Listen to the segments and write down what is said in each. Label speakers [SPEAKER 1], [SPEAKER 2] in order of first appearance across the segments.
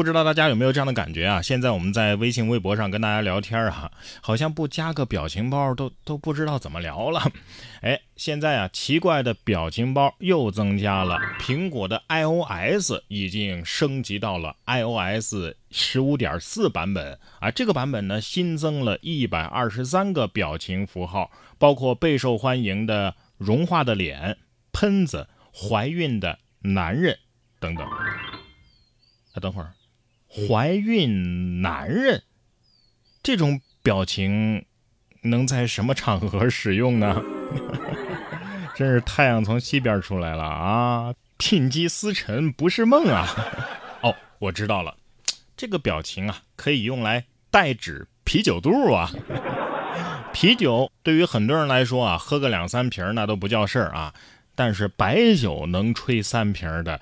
[SPEAKER 1] 不知道大家有没有这样的感觉啊？现在我们在微信、微博上跟大家聊天啊，好像不加个表情包都都不知道怎么聊了。哎，现在啊，奇怪的表情包又增加了。苹果的 iOS 已经升级到了 iOS 十五点四版本啊，这个版本呢新增了一百二十三个表情符号，包括备受欢迎的融化的脸、喷子、怀孕的男人等等。啊，等会儿。怀孕男人这种表情能在什么场合使用呢？真是太阳从西边出来了啊！牝鸡司晨不是梦啊！哦，我知道了，这个表情啊可以用来代指啤酒肚啊。啤酒对于很多人来说啊，喝个两三瓶那都不叫事儿啊，但是白酒能吹三瓶的。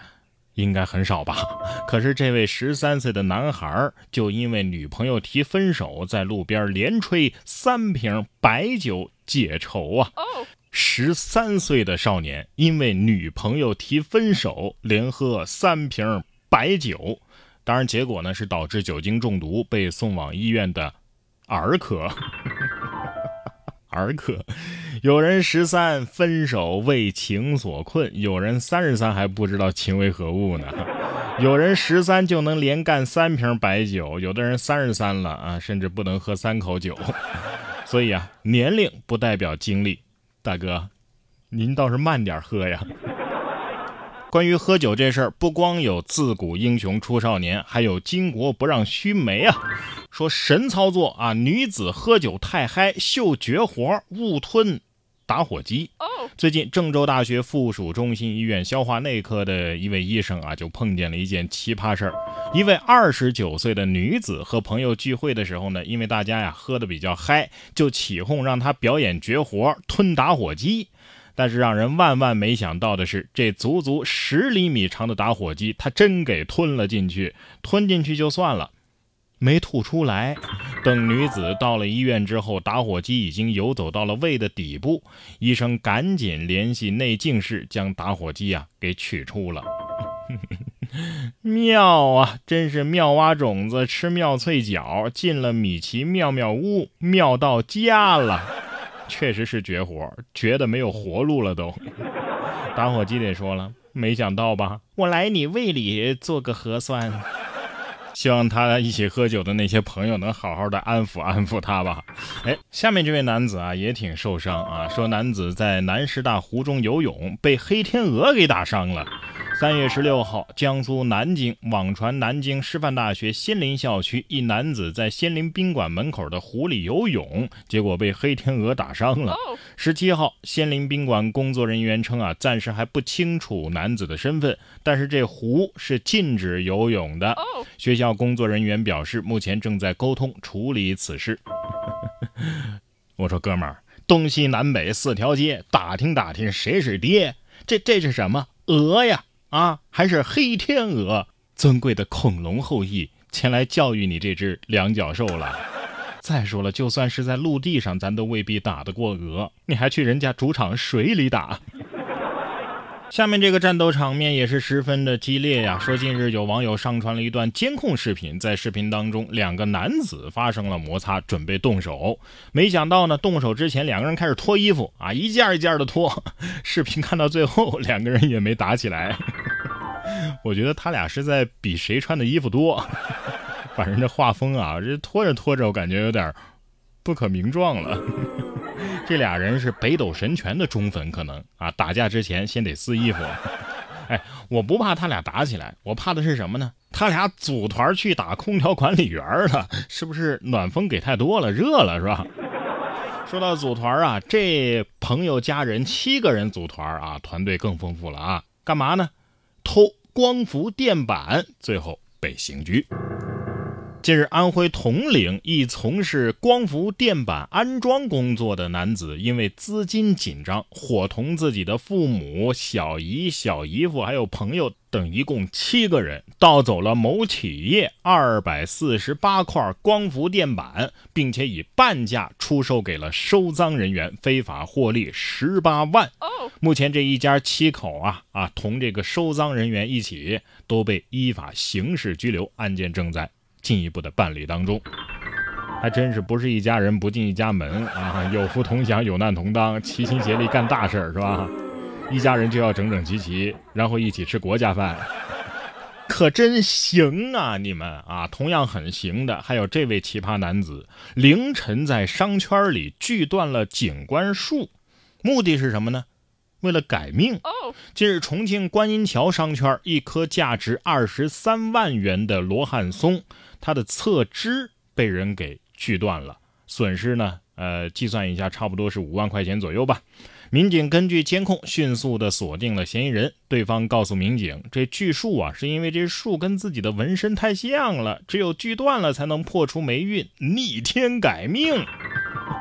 [SPEAKER 1] 应该很少吧？可是这位十三岁的男孩就因为女朋友提分手，在路边连吹三瓶白酒解愁啊！十三岁的少年因为女朋友提分手，连喝三瓶白酒，当然结果呢是导致酒精中毒，被送往医院的儿科。儿科，有人十三分手为情所困，有人三十三还不知道情为何物呢。有人十三就能连干三瓶白酒，有的人三十三了啊，甚至不能喝三口酒。所以啊，年龄不代表经历，大哥，您倒是慢点喝呀。关于喝酒这事儿，不光有自古英雄出少年，还有巾帼不让须眉啊。说神操作啊，女子喝酒太嗨，秀绝活，误吞打火机。最近郑州大学附属中心医院消化内科的一位医生啊，就碰见了一件奇葩事儿。一位二十九岁的女子和朋友聚会的时候呢，因为大家呀喝的比较嗨，就起哄让她表演绝活吞打火机。但是让人万万没想到的是，这足足十厘米长的打火机，她真给吞了进去。吞进去就算了，没吐出来。等女子到了医院之后，打火机已经游走到了胃的底部，医生赶紧联系内镜室，将打火机啊给取出了。妙啊，真是妙蛙种子吃妙脆角，进了米奇妙妙屋，妙到家了。确实是绝活，绝的没有活路了都。打火机得说了，没想到吧？我来你胃里做个核酸。希望他一起喝酒的那些朋友能好好的安抚安抚他吧。哎，下面这位男子啊也挺受伤啊，说男子在南师大湖中游泳，被黑天鹅给打伤了。三月十六号，江苏南京网传南京师范大学仙林校区一男子在仙林宾馆门口的湖里游泳，结果被黑天鹅打伤了。十七号，仙林宾馆工作人员称啊，暂时还不清楚男子的身份，但是这湖是禁止游泳的。学校工作人员表示，目前正在沟通处理此事。我说哥们儿，东西南北四条街，打听打听谁是爹？这这是什么鹅呀？啊，还是黑天鹅，尊贵的恐龙后裔前来教育你这只两脚兽了。再说了，就算是在陆地上，咱都未必打得过鹅，你还去人家主场水里打？下面这个战斗场面也是十分的激烈呀。说近日有网友上传了一段监控视频，在视频当中，两个男子发生了摩擦，准备动手。没想到呢，动手之前两个人开始脱衣服啊，一件一件的脱。视频看到最后，两个人也没打起来。我觉得他俩是在比谁穿的衣服多。反正这画风啊，这拖着拖着，我感觉有点不可名状了。这俩人是北斗神拳的忠粉，可能啊，打架之前先得撕衣服。哎，我不怕他俩打起来，我怕的是什么呢？他俩组团去打空调管理员了，是不是暖风给太多了，热了是吧？说到组团啊，这朋友家人七个人组团啊，团队更丰富了啊，干嘛呢？偷光伏电板，最后被刑拘。近日，安徽铜陵一从事光伏电板安装工作的男子，因为资金紧张，伙同自己的父母、小姨、小姨夫还有朋友等一共七个人，盗走了某企业二百四十八块光伏电板，并且以半价出售给了收赃人员，非法获利十八万。目前，这一家七口啊啊，同这个收赃人员一起都被依法刑事拘留，案件正在。进一步的办理当中，还真是不是一家人不进一家门啊！有福同享，有难同当，齐心协力干大事儿是吧？一家人就要整整齐齐，然后一起吃国家饭，可真行啊！你们啊，同样很行的还有这位奇葩男子，凌晨在商圈里锯断了景观树，目的是什么呢？为了改命。近日，重庆观音桥商圈一棵价值二十三万元的罗汉松。它的侧枝被人给锯断了，损失呢？呃，计算一下，差不多是五万块钱左右吧。民警根据监控迅速的锁定了嫌疑人。对方告诉民警，这锯树啊，是因为这树跟自己的纹身太像了，只有锯断了才能破除霉运，逆天改命。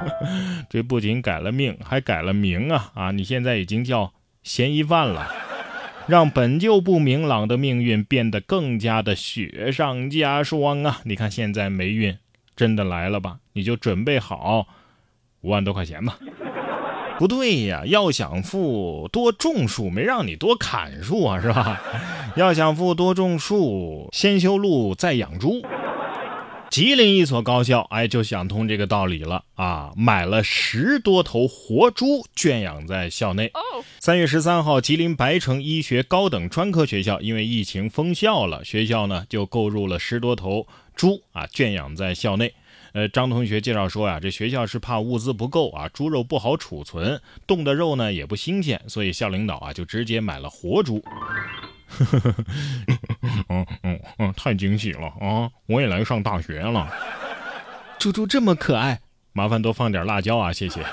[SPEAKER 1] 这不仅改了命，还改了名啊！啊，你现在已经叫嫌疑犯了。让本就不明朗的命运变得更加的雪上加霜啊！你看现在霉运真的来了吧？你就准备好五万多块钱吧。不对呀，要想富多种树，没让你多砍树啊，是吧？要想富多种树，先修路再养猪。吉林一所高校，哎，就想通这个道理了啊，买了十多头活猪圈养在校内。三月十三号，吉林白城医学高等专科学校因为疫情封校了，学校呢就购入了十多头猪啊，圈养在校内。呃，张同学介绍说呀，这学校是怕物资不够啊，猪肉不好储存，冻的肉呢也不新鲜，所以校领导啊就直接买了活猪。嗯嗯嗯，太惊喜了啊！我也来上大学了。猪猪这么可爱，麻烦多放点辣椒啊，谢谢。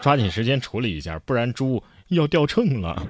[SPEAKER 1] 抓紧时间处理一下，不然猪要掉秤了。